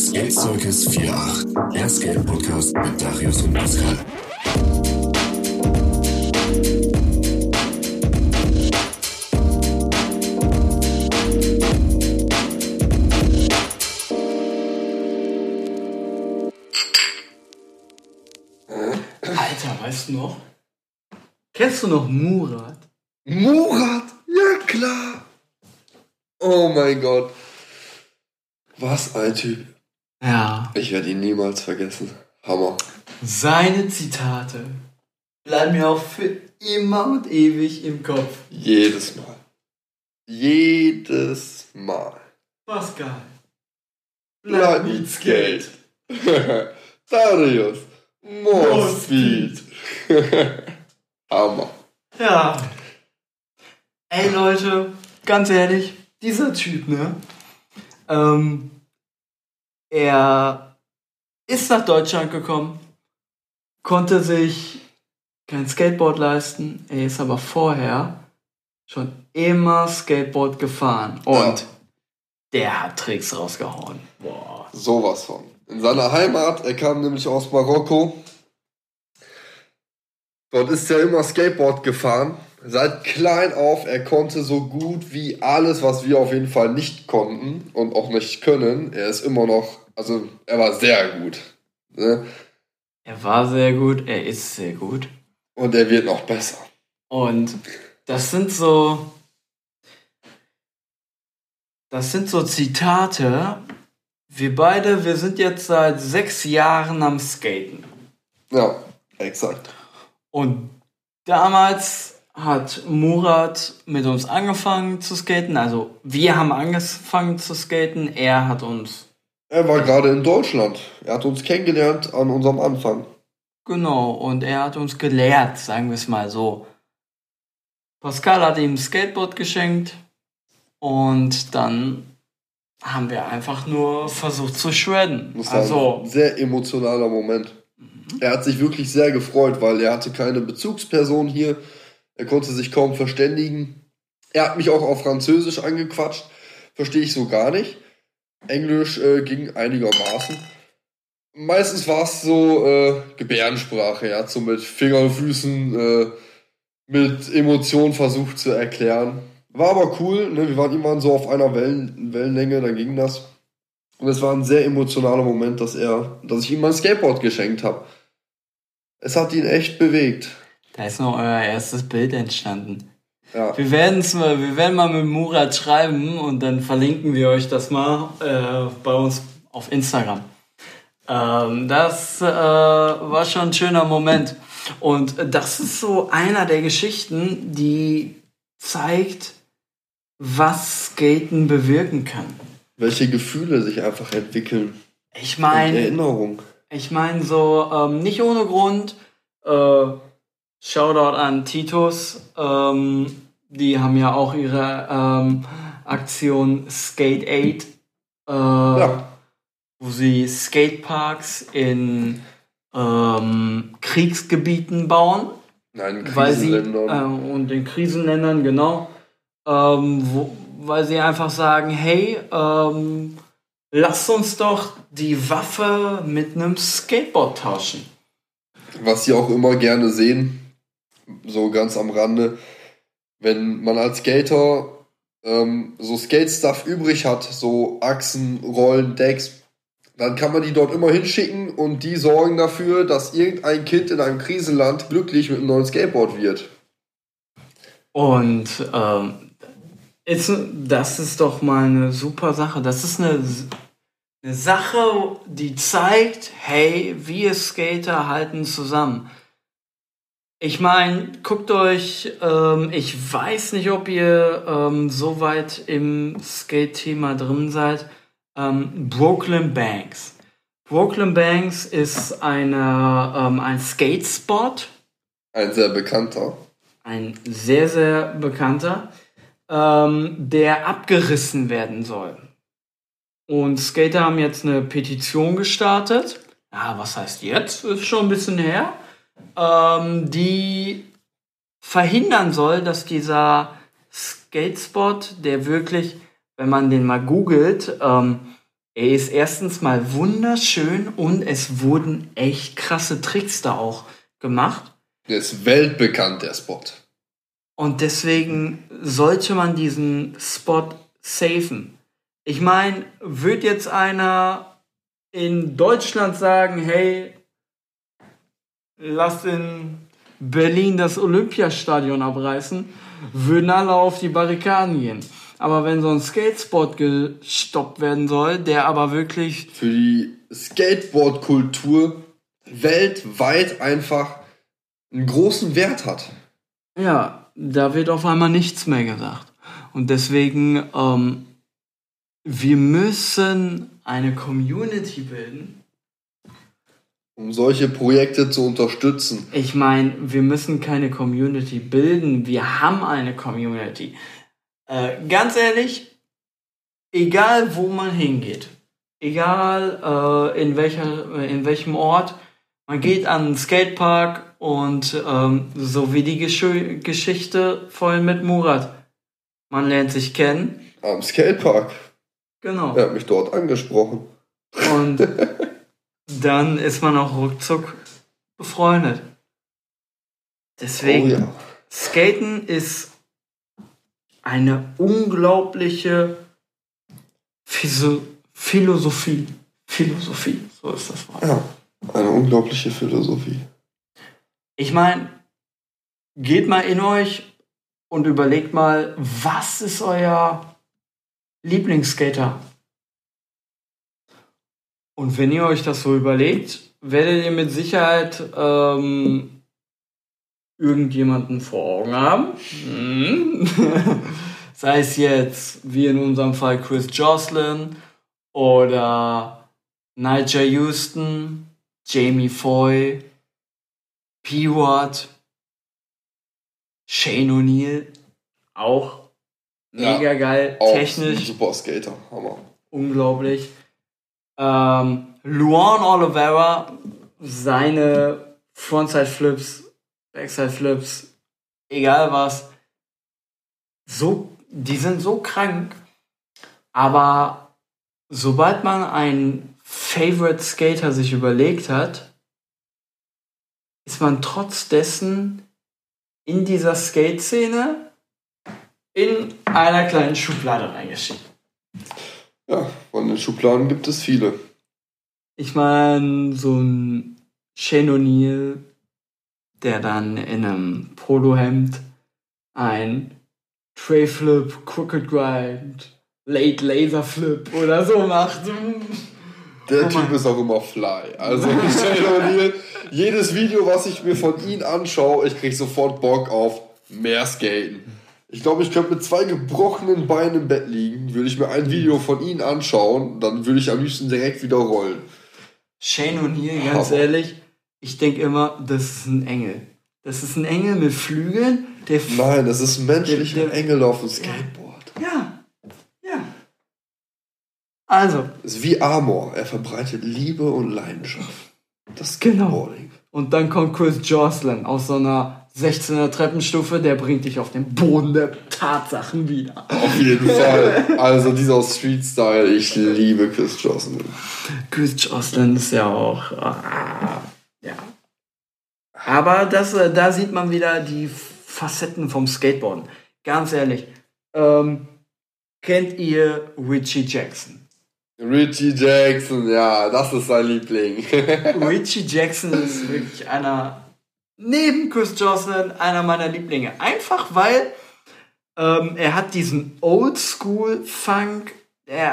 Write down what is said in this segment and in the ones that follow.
Skate Circus 48, der Skate Podcast mit Darius und Pascal. Alter, weißt du noch? Kennst du noch Murat? Murat? Ja, klar. Oh mein Gott. Was ein Typ. Ja. Ich werde ihn niemals vergessen. Hammer. Seine Zitate bleiben mir auch für immer und ewig im Kopf. Jedes Mal. Jedes Mal. Pascal. Skate. Darius. More More Speed. Hammer. Ja. Ey Leute, ganz ehrlich, dieser Typ, ne? Ähm, er ist nach Deutschland gekommen, konnte sich kein Skateboard leisten, er ist aber vorher schon immer Skateboard gefahren und Ja. der hat Tricks rausgehauen. Boah. Sowas von. In seiner Heimat, er kam nämlich aus Marokko. Dort ist er immer Skateboard gefahren. Seit klein auf, er konnte so gut wie alles, was wir auf jeden Fall nicht konnten und auch nicht können. Er ist immer noch, also er war sehr gut. Ne? Er war sehr gut, er ist sehr gut. Und er wird noch besser. Und das sind so. Das sind so Zitate. Wir beide, wir sind jetzt seit sechs Jahren am Skaten. Ja, exakt. Und damals hat Murat mit uns angefangen zu skaten. Also wir haben angefangen zu skaten. Er hat uns. Er war gerade in Deutschland. Er hat uns kennengelernt an unserem Anfang. Genau, und er hat uns gelehrt, sagen wir es mal so. Pascal hat ihm ein Skateboard geschenkt. Und dann haben wir einfach nur versucht zu shredden. Das war Also, ein sehr emotionaler Moment. Er hat sich wirklich sehr gefreut, weil er hatte keine Bezugsperson hier. Er konnte sich kaum verständigen. Er hat mich auch auf Französisch angequatscht. Verstehe ich so gar nicht. Englisch äh, ging einigermaßen. Meistens war es so äh, Gebärdensprache. Hat so mit Fingern, Füßen, äh, mit Emotionen versucht zu erklären. War aber cool. Ne? Wir waren immer so auf einer Wellen, Wellenlänge, dann ging das. Und es war ein sehr emotionaler Moment, dass er, dass ich ihm mein Skateboard geschenkt habe. Es hat ihn echt bewegt. da ist noch euer erstes Bild entstanden. Ja. Wir, werden's mal, wir werden mal mit Murat schreiben und dann verlinken wir euch das mal äh, bei uns auf Instagram. Ähm, das äh, war schon ein schöner Moment. Und das ist so einer der Geschichten, die zeigt, was Skaten bewirken kann. Welche Gefühle sich einfach entwickeln. Ich meine, Erinnerung. ich meine so ähm, nicht ohne Grund. Äh, Shoutout an Titus. Ähm, die haben ja auch ihre ähm, Aktion Skate Aid, äh, Ja. wo sie Skateparks in ähm, Kriegsgebieten bauen. Nein, weil sie Krisenländern. äh, und in Krisenländern genau, ähm, wo, weil sie einfach sagen, hey, ähm, lasst uns doch die Waffe mit einem Skateboard tauschen. Was sie auch immer gerne sehen, so ganz am Rande, wenn man als Skater ähm, so Skate-Stuff übrig hat, so Achsen, Rollen, Decks, dann kann man die dort immer hinschicken und die sorgen dafür, dass irgendein Kind in einem Krisenland glücklich mit einem neuen Skateboard wird. Und ähm, ist, das ist doch mal eine super Sache. Das ist eine, eine Sache, die zeigt, hey, wir Skater halten zusammen. Ich meine, guckt euch, ähm, ich weiß nicht, ob ihr ähm, so weit im Skate-Thema drin seid. Ähm, Brooklyn Banks. Brooklyn Banks ist eine, ähm, ein Skate-Spot Ein sehr bekannter. ein sehr, sehr bekannter, ähm, der abgerissen werden soll. Und Skater haben jetzt eine Petition gestartet. Ja, was heißt jetzt? Ist schon ein bisschen her. Ähm, die verhindern soll, dass dieser Skatespot, der wirklich, wenn man den mal googelt, ähm, er ist erstens mal wunderschön und es wurden echt krasse Tricks da auch gemacht. Der ist weltbekannt, der Spot. Und deswegen sollte man diesen Spot safen. Ich meine, wird jetzt einer in Deutschland sagen, hey, lasst in Berlin das Olympiastadion abreißen, würden alle auf die Barrikaden gehen. Aber wenn so ein Skatespot gestoppt werden soll, der aber wirklich Für die Skateboard-Kultur weltweit einfach einen großen Wert hat. Ja, da wird auf einmal nichts mehr gesagt. Und deswegen, ähm, wir müssen eine Community bilden. Um solche Projekte zu unterstützen. Ich meine, wir müssen keine Community bilden, wir haben eine Community. Äh, ganz ehrlich, egal wo man hingeht, egal äh, in, welcher, in welchem Ort, man geht an einen Skatepark und ähm, so wie die Gesch Geschichte vorhin mit Murat. Man lernt sich kennen. Am Skatepark. Genau. Er hat mich dort angesprochen. Und dann ist man auch ruckzuck befreundet. Deswegen, Oh ja. Skaten ist eine unglaubliche Physio Philosophie. Philosophie, so ist das Wort. Ja, eine unglaubliche Philosophie. Ich meine, geht mal in euch und überlegt mal, was ist euer Lieblingsskater? Und wenn ihr euch das so überlegt, werdet ihr mit Sicherheit ähm, irgendjemanden vor Augen haben. Hm. Sei es jetzt, wie in unserem Fall, Chris Jocelyn oder Nigel Houston, Jamie Foy, P-Watt, Shane O'Neill, auch Ja, mega geil, Auch technisch super Skater. Hammer. unglaublich. Ähm, Luan Oliveira, seine Frontside Flips, Backside Flips, egal was, so, die sind so krank. Aber sobald man einen Favorite Skater sich überlegt hat, ist man trotz dessen in dieser Skate-Szene in einer kleinen Schublade reingeschickt. Ja, von den Schubladen gibt es viele. Ich meine, so ein Shane O'Neill, der dann in einem Polohemd ein Tray Flip, Crooked Grind, Late Laser Flip oder so macht. Der Oh Typ ist auch immer fly. Also Shane O'Neill, jedes Video, was ich mir von ihm anschaue, ich krieg sofort Bock auf mehr Skaten. Ich glaube, ich könnte mit zwei gebrochenen Beinen im Bett liegen, würde ich mir ein Video von ihm anschauen, dann würde ich am liebsten direkt wieder rollen. Shane O'Neill, ganz Aber- ehrlich, ich denke immer, das ist ein Engel. Das ist ein Engel mit Flügeln, der. Nein, das ist ein menschlicher Der- der- Engel auf dem Skateboard. Ja, ja. Also, Das ist wie Amor, er verbreitet Liebe und Leidenschaft. Das Genau. Skateboarding. Und dann kommt Chris Jocelyn aus so einer 16er Treppenstufe, der bringt dich auf den Boden der Tatsachen wieder. Auf jeden Fall. Also dieser Street-Style, ich liebe Chris Jocelyn. Chris Jocelyn ist ja auch. ah, ja. Aber das, äh, da sieht man wieder die Facetten vom Skateboarden. Ganz ehrlich. Ähm, kennt ihr Richie Jackson? Richie Jackson, ja, das ist sein Liebling. Richie Jackson ist wirklich einer, neben Chris Jocelyn, einer meiner Lieblinge. Einfach weil ähm, er hat diesen Oldschool-Funk. Äh,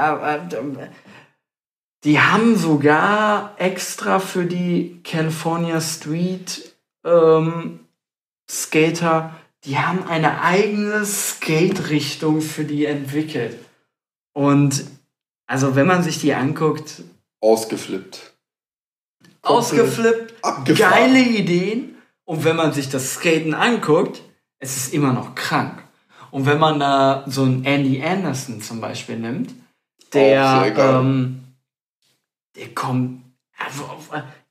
die haben sogar extra für die California Street ähm, Skater, die haben eine eigene Skate-Richtung für die entwickelt. Und also wenn man sich die anguckt, Ausgeflippt. ausgeflippt, Abgefahren. geile Ideen. Und wenn man sich das Skaten anguckt, es ist immer noch krank. Und wenn man da so einen Andy Anderson zum Beispiel nimmt, der, geil. ähm, der kommt. also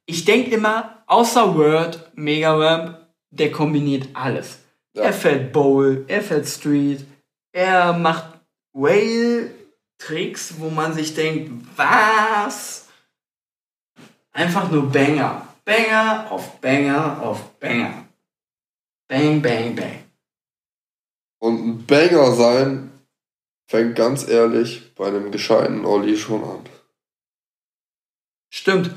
Ich denke immer, außer Word, Mega Ramp, der kombiniert alles. Ja. Er fährt Bowl, er fährt Street, er macht Whale Tricks, wo man sich denkt, was? Einfach nur Banger. Banger auf Banger auf Banger. Bang, bang, bang. Und ein Banger sein fängt ganz ehrlich bei einem gescheiten Olli schon an. Stimmt.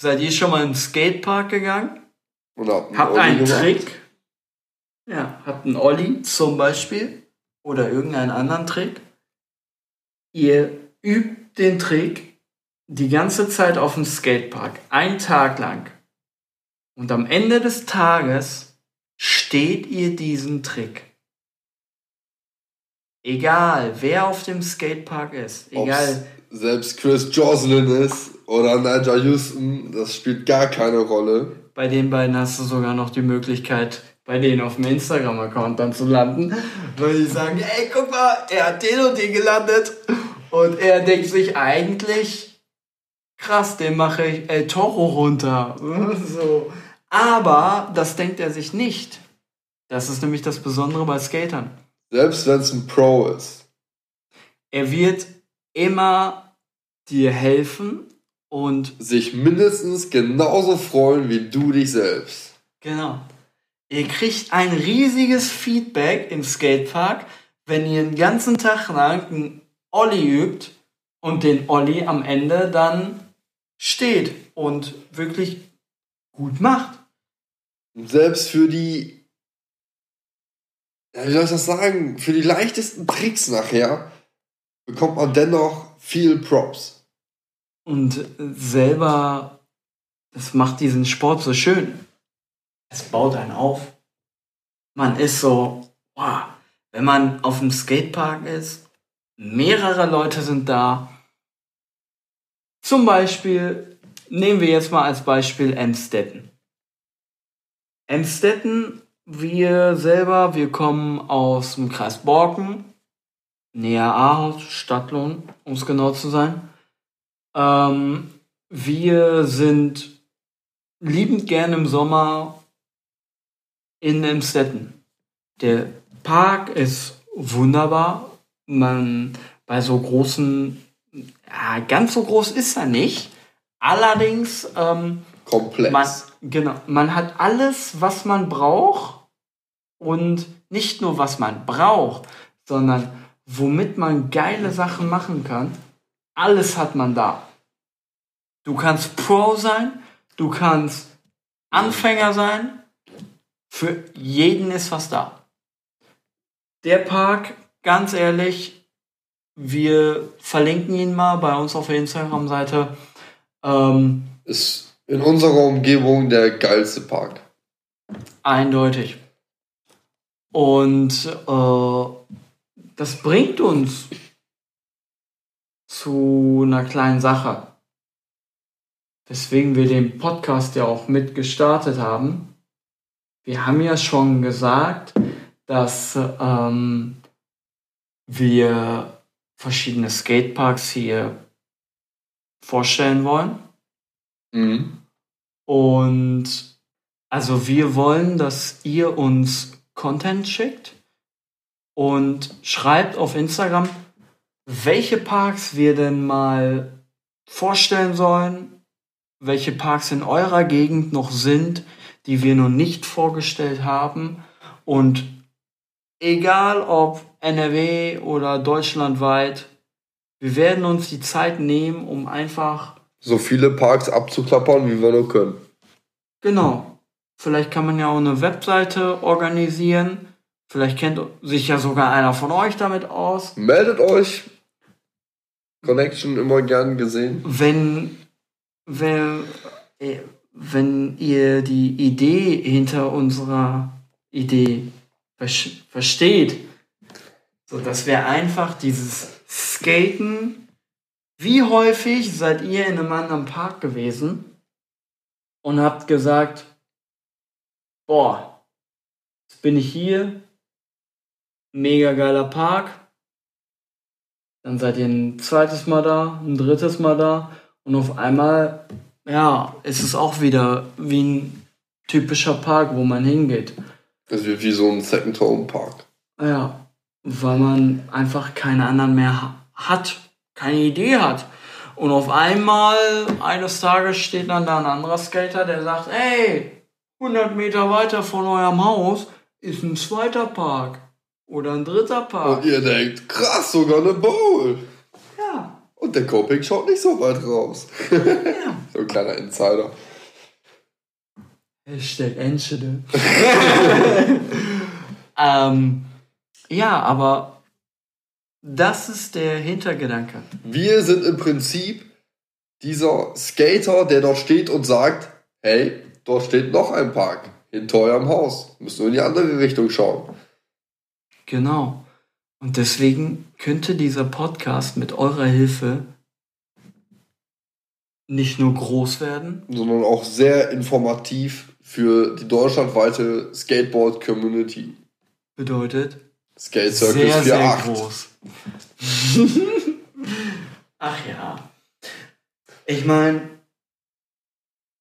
Seid ihr schon mal im Skatepark gegangen? Und habt einen Habt Olli einen gemacht. Trick? Ja, habt einen Olli zum Beispiel oder irgendeinen anderen Trick. Ihr übt den Trick die ganze Zeit auf dem Skatepark, einen Tag lang. Und am Ende des Tages steht ihr diesen Trick. Egal, wer auf dem Skatepark ist, Ob's egal, selbst Chris Jocelyn ist oder Nigel Houston, das spielt gar keine Rolle. bei den beiden hast du sogar noch die Möglichkeit, bei denen auf dem Instagram-Account dann zu landen, weil die sagen, ey, guck mal, er hat den und den gelandet. Und er denkt sich eigentlich, krass, den mache ich El Toro runter. So. Aber das denkt er sich nicht. Das ist nämlich das Besondere bei Skatern. Selbst wenn es ein Pro ist. Er wird immer dir helfen und Sich mindestens genauso freuen wie du dich selbst. Genau. Ihr kriegt ein riesiges Feedback im Skatepark, wenn ihr den ganzen Tag lang einen Olli übt und den Olli am Ende dann steht und wirklich gut macht. Selbst für die, ja, wie soll ich das sagen, für die leichtesten Tricks nachher bekommt man dennoch viel Props. Und selber, das macht diesen Sport so schön. Es baut einen auf. Man ist so, wow, wenn man auf dem Skatepark ist, mehrere Leute sind da. Zum Beispiel, nehmen wir jetzt mal als Beispiel Emstetten. Emstetten, wir selber, wir kommen aus dem Kreis Borken, näher Ahaus, Stadtlohn, um es genau zu sein. Ähm, wir sind liebend gern im Sommer in Emstetten. Der Park ist wunderbar. Man bei so großen, ja, ganz so groß ist er nicht. Allerdings, ähm, Komplex. man, genau, man hat alles, was man braucht und nicht nur was man braucht, sondern womit man geile Sachen machen kann. Alles hat man da. Du kannst Pro sein, du kannst Anfänger sein. Für jeden ist was da. Der Park, ganz ehrlich, wir verlinken ihn mal bei uns auf der Instagram-Seite. Ähm, ist in unserer Umgebung der geilste Park. Eindeutig. Und äh, das bringt uns zu einer kleinen Sache. Weswegen wir den Podcast ja auch mit gestartet haben. Wir haben ja schon gesagt, dass ähm, wir verschiedene Skateparks hier vorstellen wollen. Mhm. Und also wir wollen, dass ihr uns Content schickt und schreibt auf Instagram, welche Parks wir denn mal vorstellen sollen, welche Parks in eurer Gegend noch sind, die wir noch nicht vorgestellt haben. Und egal ob NRW oder deutschlandweit, wir werden uns die Zeit nehmen, um einfach So viele Parks abzuklappern, wie wir nur können. Genau. Vielleicht kann man ja auch eine Webseite organisieren. Vielleicht kennt sich ja sogar einer von euch damit aus. Meldet euch. Connection immer gern gesehen. Wenn, wenn, äh, wenn ihr die Idee hinter unserer Idee versteht, so dass wir einfach dieses Skaten, wie häufig seid ihr in einem anderen Park gewesen und habt gesagt, boah, jetzt bin ich hier, mega geiler Park, dann seid ihr ein zweites Mal da, ein drittes Mal da und auf einmal, ja, ist es auch wieder wie ein typischer Park, wo man hingeht. Das wird wie so ein Second Home Park. Ja, weil man einfach keine anderen mehr ha hat, keine Idee hat. Und auf einmal, eines Tages steht dann da ein anderer Skater, der sagt, ey, 100 Meter weiter von eurem Haus ist ein zweiter Park. Oder ein dritter Park. Und ihr denkt, krass, sogar eine Bowl. Ja. Und der Coping schaut nicht so weit raus. ja. So ein kleiner Insider. Hashtag Enschede. ähm, ja, aber das ist der Hintergedanke. Wir sind im Prinzip dieser Skater, der dort steht und sagt, hey, dort steht noch ein Park hinter eurem Haus. Müsst nur in die andere Richtung schauen. Genau. Und deswegen könnte dieser Podcast mit eurer Hilfe nicht nur groß werden, Sondern auch sehr informativ für die deutschlandweite Skateboard-Community. bedeutet Skate Circus sehr, sehr 48. groß. Ach ja. Ich meine,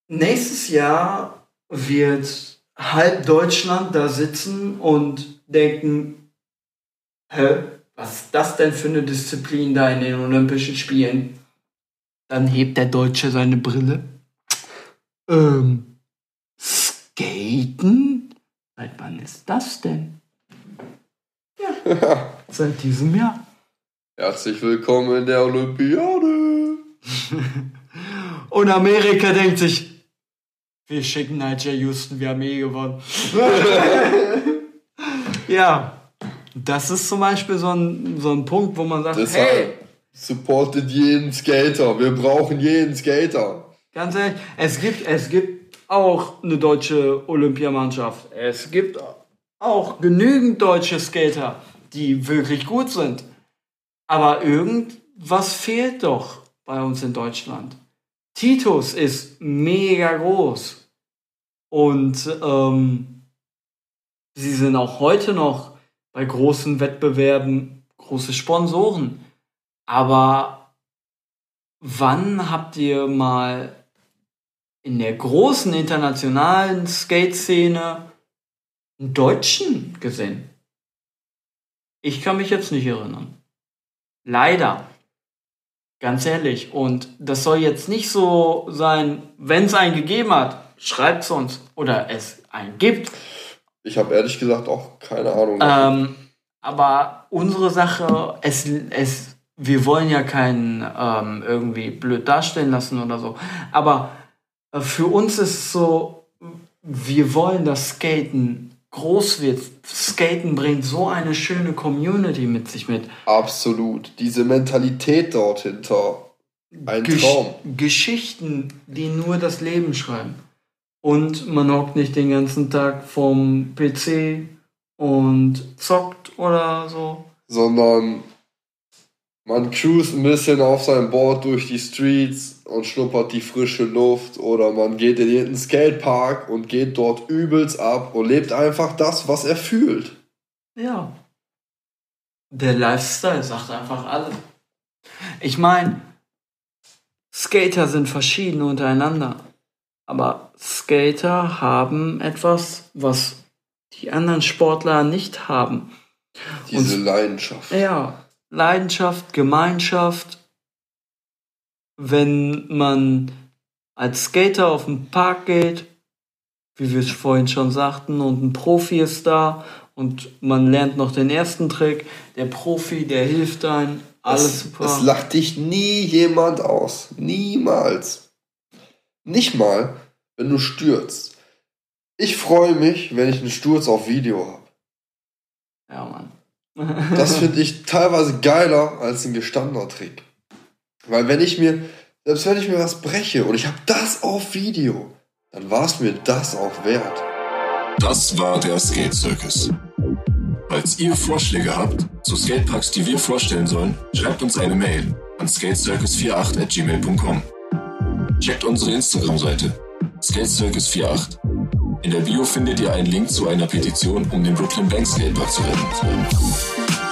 nächstes Jahr wird halb Deutschland da sitzen und denken, hä, was ist das denn für eine Disziplin da in den Olympischen Spielen? Dann hebt der Deutsche seine Brille. Ähm, Skaten? Seit wann ist das denn? Ja, seit diesem Jahr. Herzlich willkommen in der Olympiade. Und Amerika denkt sich, wir schicken Nigel Houston, wir haben eh gewonnen. ja, das ist zum Beispiel so ein, so ein Punkt, wo man sagt, hey, Deshalb supportet jeden Skater. Wir brauchen jeden Skater. ganz ehrlich, es gibt, es gibt auch eine deutsche Olympiamannschaft. Es gibt auch genügend deutsche Skater, die wirklich gut sind. Aber irgendwas fehlt doch bei uns in Deutschland. Titus ist mega groß. Und ähm, sie sind auch heute noch bei großen Wettbewerben große Sponsoren. Aber wann habt ihr mal in der großen internationalen Skate-Szene einen Deutschen gesehen? Ich kann mich jetzt nicht erinnern. Leider. Ganz ehrlich. Und das soll jetzt nicht so sein, wenn es einen gegeben hat, schreibt es uns. Oder es einen gibt. Ich habe ehrlich gesagt auch keine Ahnung. Ähm, aber unsere Sache, es, es, wir wollen ja keinen ähm, irgendwie blöd darstellen lassen oder so. Aber für uns ist es so, wir wollen, dass Skaten groß wird. Skaten bringt so eine schöne Community mit sich mit. Absolut. Diese Mentalität dort hinter. Ein Gesch Traum. Geschichten, die nur das Leben schreiben. Und man hockt nicht den ganzen Tag vom PC und zockt oder so. Sondern man cruist ein bisschen auf seinem Board durch die Streets und schnuppert die frische Luft. Oder man geht in irgendeinen Skatepark und geht dort übelst ab und lebt einfach das, was er fühlt. Ja. Der Lifestyle sagt einfach alle. Ich meine, Skater sind verschieden untereinander. Aber Skater haben etwas, was die anderen Sportler nicht haben. Diese Leidenschaft. Ja, Leidenschaft, Gemeinschaft. Wenn man als Skater auf den Park geht, wie wir es vorhin schon sagten, und ein Profi ist da und man lernt noch den ersten Trick, der Profi, der hilft einem, alles es, super. Es lacht dich nie jemand aus. Niemals. Nicht mal, wenn du stürzt. Ich freue mich, wenn ich einen Sturz auf Video habe. ja, Mann. Das finde ich teilweise geiler als ein gestandener Trick. Weil wenn ich mir, selbst wenn ich mir was breche und ich habe das auf Video, dann war es mir das auch wert. Das war der Skate Circus. Falls ihr Vorschläge habt zu Skateparks, die wir vorstellen sollen, schreibt uns eine Mail an skatecircus48@gmail.com. Checkt unsere Instagram-Seite skatecircus48. In der Bio findet ihr einen Link zu einer Petition, um den Brooklyn Bank Skatepark zu retten.